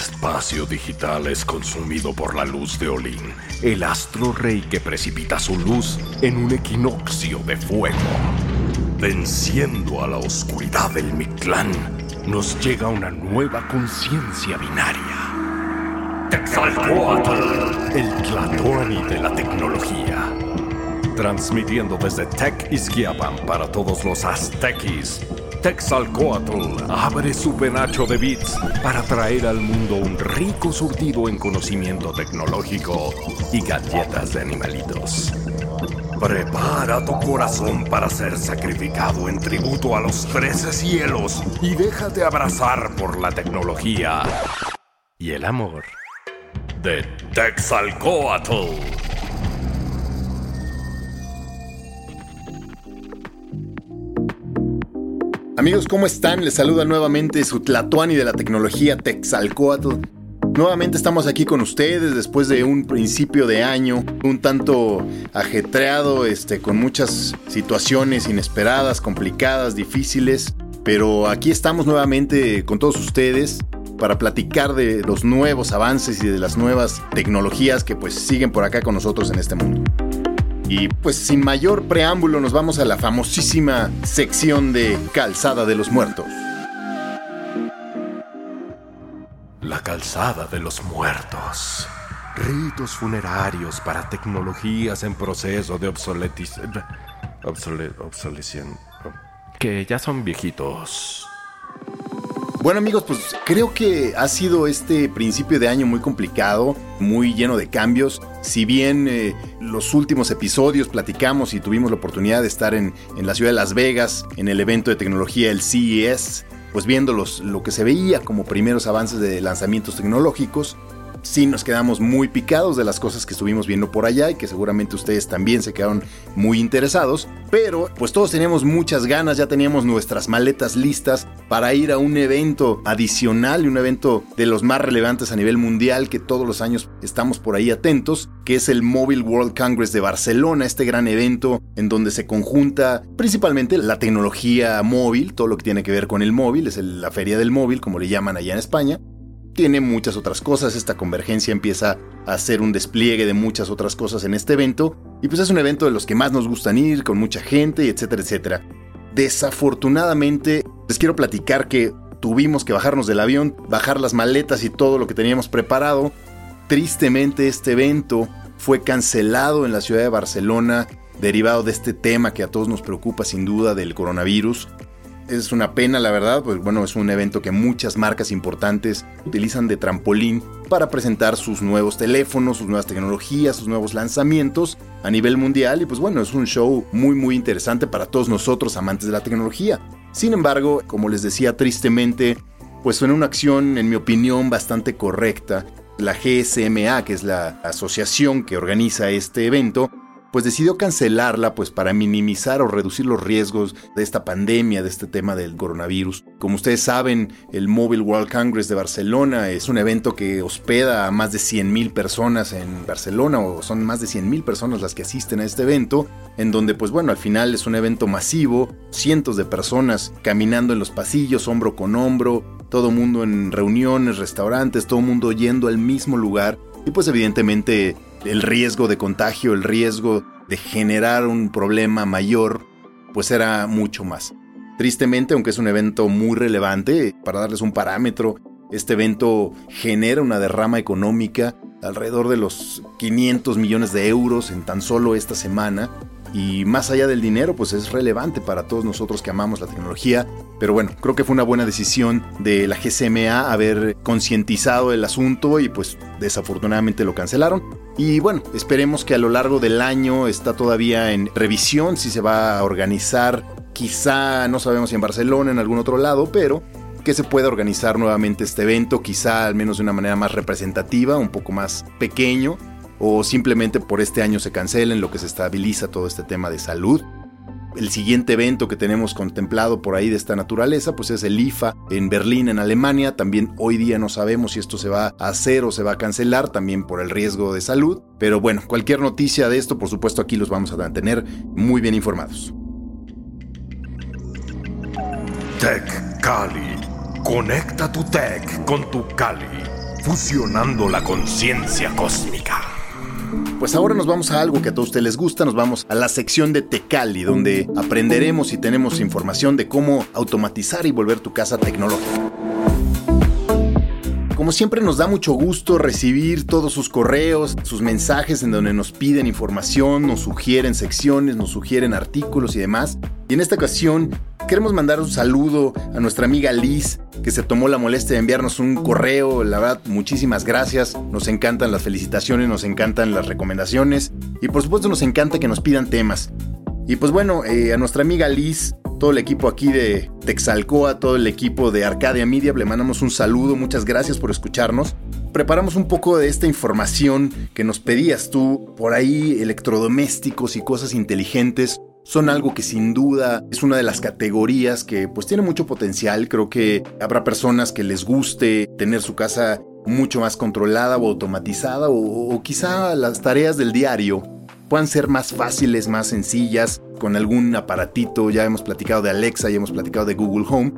Espacio digital es consumido por la luz de Olin, el astro rey que precipita su luz en un equinoccio de fuego. Venciendo a la oscuridad del Mictlán, nos llega una nueva conciencia binaria. Texalcoatl, el Tlatoani de la tecnología. Transmitiendo desde Tech Izquiapan para todos los aztequis Texalcoatl abre su penacho de bits para traer al mundo un rico surtido en conocimiento tecnológico y galletas de animalitos. Prepara tu corazón para ser sacrificado en tributo a los trece cielos y déjate abrazar por la tecnología y el amor de Texalcoatl. Amigos, ¿cómo están? Les saluda nuevamente su Tlatuani de la tecnología Texalcoatl. Nuevamente estamos aquí con ustedes después de un principio de año un tanto ajetreado, este, con muchas situaciones inesperadas, complicadas, difíciles. Pero aquí estamos nuevamente con todos ustedes para platicar de los nuevos avances y de las nuevas tecnologías que pues siguen por acá con nosotros en este mundo. Y pues sin mayor preámbulo nos vamos a la famosísima sección de Calzada de los Muertos. La calzada de los muertos. Ritos funerarios para tecnologías en proceso de obsoletización. Obsole obsolescencia. Que ya son viejitos. Bueno amigos, pues creo que ha sido este principio de año muy complicado, muy lleno de cambios. Si bien eh, los últimos episodios platicamos y tuvimos la oportunidad de estar en, en, la ciudad de Las Vegas, en el evento de tecnología, el CES, pues viendo los, lo que se veía como primeros avances de lanzamientos tecnológicos, sí nos quedamos muy picados de las cosas que estuvimos viendo por allá y que seguramente ustedes también se quedaron muy interesados. Pero pues todos teníamos muchas ganas, ya teníamos nuestras maletas listas para ir a un evento adicional y un evento de los más relevantes a nivel mundial que todos los años estamos por ahí atentos, que es el Mobile World Congress de Barcelona, este gran evento en donde se conjunta principalmente la tecnología móvil, todo lo que tiene que ver con el móvil, es la feria del móvil como le llaman allá en España, tiene muchas otras cosas, esta convergencia empieza a hacer un despliegue de muchas otras cosas en este evento, y pues es un evento de los que más nos gustan ir, con mucha gente, etcétera, etcétera. Desafortunadamente, les quiero platicar que tuvimos que bajarnos del avión, bajar las maletas y todo lo que teníamos preparado. Tristemente este evento fue cancelado en la ciudad de Barcelona derivado de este tema que a todos nos preocupa sin duda del coronavirus es una pena, la verdad, pues bueno, es un evento que muchas marcas importantes utilizan de trampolín para presentar sus nuevos teléfonos, sus nuevas tecnologías, sus nuevos lanzamientos a nivel mundial y pues bueno, es un show muy muy interesante para todos nosotros amantes de la tecnología. Sin embargo, como les decía tristemente, pues fue una acción en mi opinión bastante correcta. La GSMA, que es la asociación que organiza este evento, pues decidió cancelarla pues para minimizar o reducir los riesgos de esta pandemia, de este tema del coronavirus. Como ustedes saben, el Mobile World Congress de Barcelona es un evento que hospeda a más de 100.000 personas en Barcelona o son más de 100.000 personas las que asisten a este evento, en donde pues bueno, al final es un evento masivo, cientos de personas caminando en los pasillos hombro con hombro, todo mundo en reuniones, restaurantes, todo mundo yendo al mismo lugar y pues evidentemente el riesgo de contagio, el riesgo de generar un problema mayor, pues era mucho más. Tristemente, aunque es un evento muy relevante, para darles un parámetro, este evento genera una derrama económica alrededor de los 500 millones de euros en tan solo esta semana. Y más allá del dinero, pues es relevante para todos nosotros que amamos la tecnología. Pero bueno, creo que fue una buena decisión de la GCMA haber concientizado el asunto y pues desafortunadamente lo cancelaron. Y bueno, esperemos que a lo largo del año está todavía en revisión si se va a organizar, quizá no sabemos si en Barcelona, en algún otro lado, pero que se pueda organizar nuevamente este evento, quizá al menos de una manera más representativa, un poco más pequeño, o simplemente por este año se cancela en lo que se estabiliza todo este tema de salud. El siguiente evento que tenemos contemplado por ahí de esta naturaleza, pues es el IFA en Berlín, en Alemania. También hoy día no sabemos si esto se va a hacer o se va a cancelar, también por el riesgo de salud. Pero bueno, cualquier noticia de esto, por supuesto, aquí los vamos a mantener muy bien informados. Tech Cali. Conecta tu tech con tu Cali, fusionando la conciencia cósmica. Pues ahora nos vamos a algo que a todos ustedes les gusta, nos vamos a la sección de Tecali, donde aprenderemos y tenemos información de cómo automatizar y volver tu casa tecnológica. Como siempre nos da mucho gusto recibir todos sus correos, sus mensajes en donde nos piden información, nos sugieren secciones, nos sugieren artículos y demás. Y en esta ocasión queremos mandar un saludo a nuestra amiga Liz, que se tomó la molestia de enviarnos un correo. La verdad, muchísimas gracias. Nos encantan las felicitaciones, nos encantan las recomendaciones y por supuesto nos encanta que nos pidan temas. Y pues bueno, eh, a nuestra amiga Liz, todo el equipo aquí de Texalcoa, todo el equipo de Arcadia Media, le mandamos un saludo, muchas gracias por escucharnos. Preparamos un poco de esta información que nos pedías tú, por ahí electrodomésticos y cosas inteligentes son algo que sin duda es una de las categorías que pues tiene mucho potencial. Creo que habrá personas que les guste tener su casa mucho más controlada o automatizada o, quizá las tareas del diario puedan ser más fáciles, más sencillas, con algún aparatito. Ya hemos platicado de Alexa, ya hemos platicado de Google Home.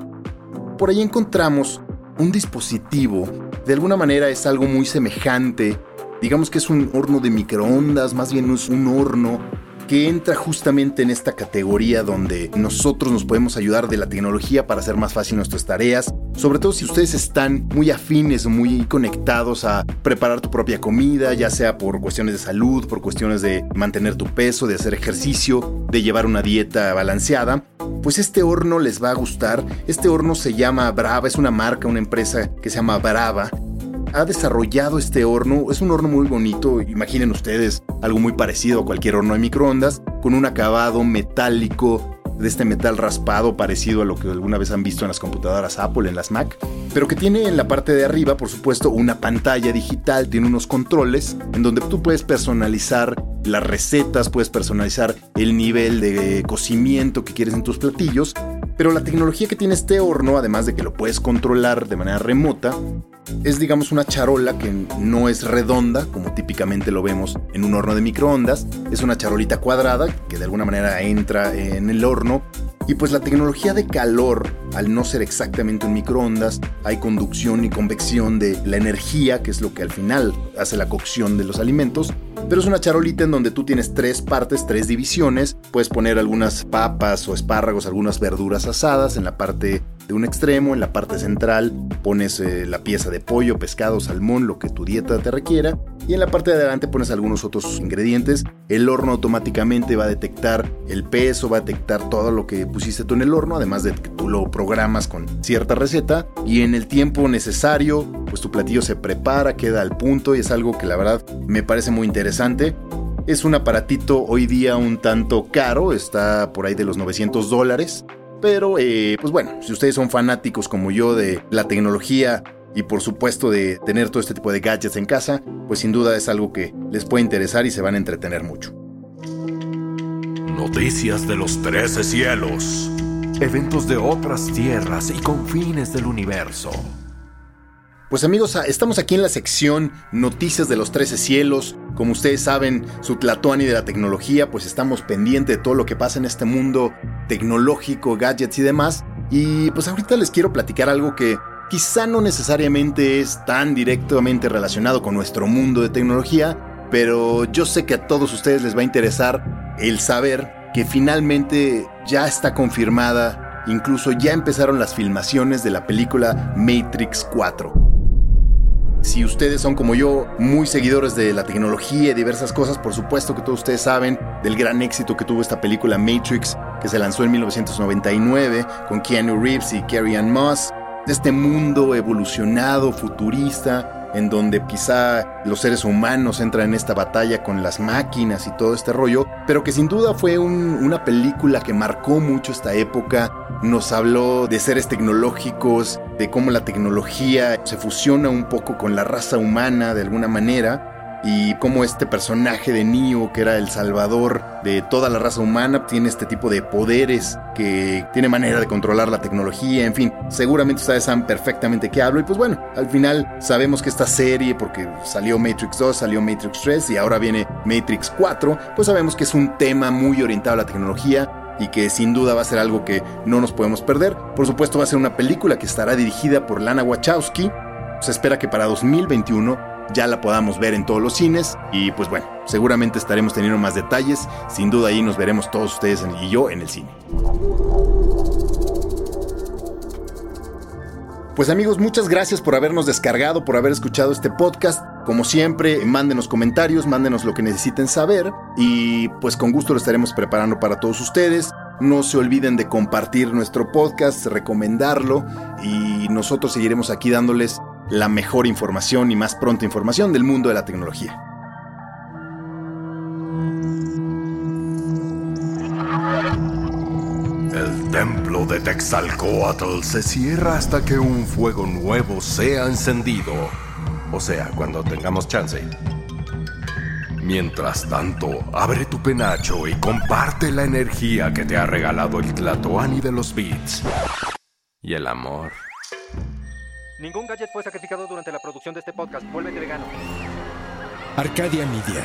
Por ahí encontramos un dispositivo. De alguna manera es algo muy semejante. Digamos que es un horno de microondas, más bien es un horno que entra justamente en esta categoría donde nosotros nos podemos ayudar de la tecnología para hacer más fácil nuestras tareas, sobre todo si ustedes están muy afines muy conectados a preparar tu propia comida, ya sea por cuestiones de salud, por cuestiones de mantener tu peso, de hacer ejercicio, de llevar una dieta balanceada, pues este horno les va a gustar. Este horno se llama Brava, es una marca, una empresa que se llama Brava ha desarrollado este horno. Es un horno muy bonito, imaginen ustedes algo muy parecido a cualquier horno de microondas, con un acabado metálico de este metal raspado parecido a lo que alguna vez han visto en las computadoras Apple, en las Mac, pero que tiene en la parte de arriba, por supuesto, una pantalla digital, tiene unos controles en donde tú puedes personalizar las recetas, puedes personalizar el nivel de cocimiento que quieres en tus platillos, pero la tecnología que tiene este horno, además de que lo puedes controlar de manera remota, es digamos una charola que no es redonda, como típicamente lo vemos en un horno de microondas, es una charolita cuadrada que de alguna manera entra en el horno y pues la tecnología de calor, al no ser exactamente un microondas, hay conducción y convección de la energía, que es lo que al final hace la cocción de los alimentos. Pero es una charolita en donde tú tienes tres partes, tres divisiones. Puedes poner algunas papas o espárragos, algunas verduras asadas en la parte de un extremo, en la parte central pones eh, la pieza de pollo, pescado, salmón, lo que tu dieta te requiera. Y en la parte de adelante pones algunos otros ingredientes. El horno automáticamente va a detectar el peso, va a detectar todo lo que pusiste tú en el horno, además de que tú lo programas con cierta receta. Y en el tiempo necesario, pues tu platillo se prepara, queda al punto y es algo que la verdad me parece muy interesante. Es un aparatito hoy día un tanto caro, está por ahí de los 900 dólares. Pero, eh, pues bueno, si ustedes son fanáticos como yo de la tecnología y por supuesto de tener todo este tipo de gadgets en casa, pues sin duda es algo que les puede interesar y se van a entretener mucho. Noticias de los trece cielos. Eventos de otras tierras y confines del universo. Pues amigos, ah, estamos aquí en la sección Noticias de los Trece Cielos. Como ustedes saben, su Tlatoani de la tecnología, pues estamos pendientes de todo lo que pasa en este mundo tecnológico, gadgets y demás. Y pues ahorita les quiero platicar algo que quizá no necesariamente es tan directamente relacionado con nuestro mundo de tecnología, pero yo sé que a todos ustedes les va a interesar el saber que finalmente ya está confirmada, incluso ya empezaron las filmaciones de la película Matrix 4. Si ustedes son como yo, muy seguidores de la tecnología y diversas cosas, por supuesto que todos ustedes saben del gran éxito que tuvo esta película Matrix, que se lanzó en 1999 con Keanu Reeves y Carrie Ann Moss, este mundo evolucionado, futurista, en donde quizá los seres humanos entran en esta batalla con las máquinas y todo este rollo, pero que sin duda fue una película que marcó mucho esta época, nos habló de seres tecnológicos, de cómo la tecnología se fusiona un poco con la raza humana de alguna manera, y cómo este personaje de Neo, que era el salvador de toda la raza humana, tiene este tipo de poderes, que tiene manera de controlar la tecnología, en fin, seguramente ustedes saben perfectamente qué hablo y pues bueno, al final sabemos que esta serie, porque salió Matrix 2, salió Matrix 3 y ahora viene Matrix 4, pues sabemos que es un tema muy orientado a la tecnología, y que sin duda va a ser algo que no nos podemos perder. Por supuesto va a ser una película que estará dirigida por Lana Wachowski. Se espera que para 2021 ya la podamos ver en todos los cines y pues bueno, seguramente estaremos teniendo más detalles, sin duda ahí nos veremos todos ustedes y yo en el cine. Pues amigos, muchas gracias por habernos descargado, por haber escuchado este podcast. Como siempre, mándenos comentarios, mándenos lo que necesiten saber y pues con gusto lo estaremos preparando para todos ustedes. No se olviden de compartir nuestro podcast, recomendarlo y nosotros seguiremos aquí dándoles la mejor información y más pronta información del mundo de la tecnología. El templo de Texalcoatl se cierra hasta que un fuego nuevo sea encendido. O sea, cuando tengamos chance. Mientras tanto, abre tu penacho y comparte la energía que te ha regalado el Tlatoani de los Beats. Y el amor. Ningún gadget fue sacrificado durante la producción de este podcast. Vuélvete vegano. Arcadia Media.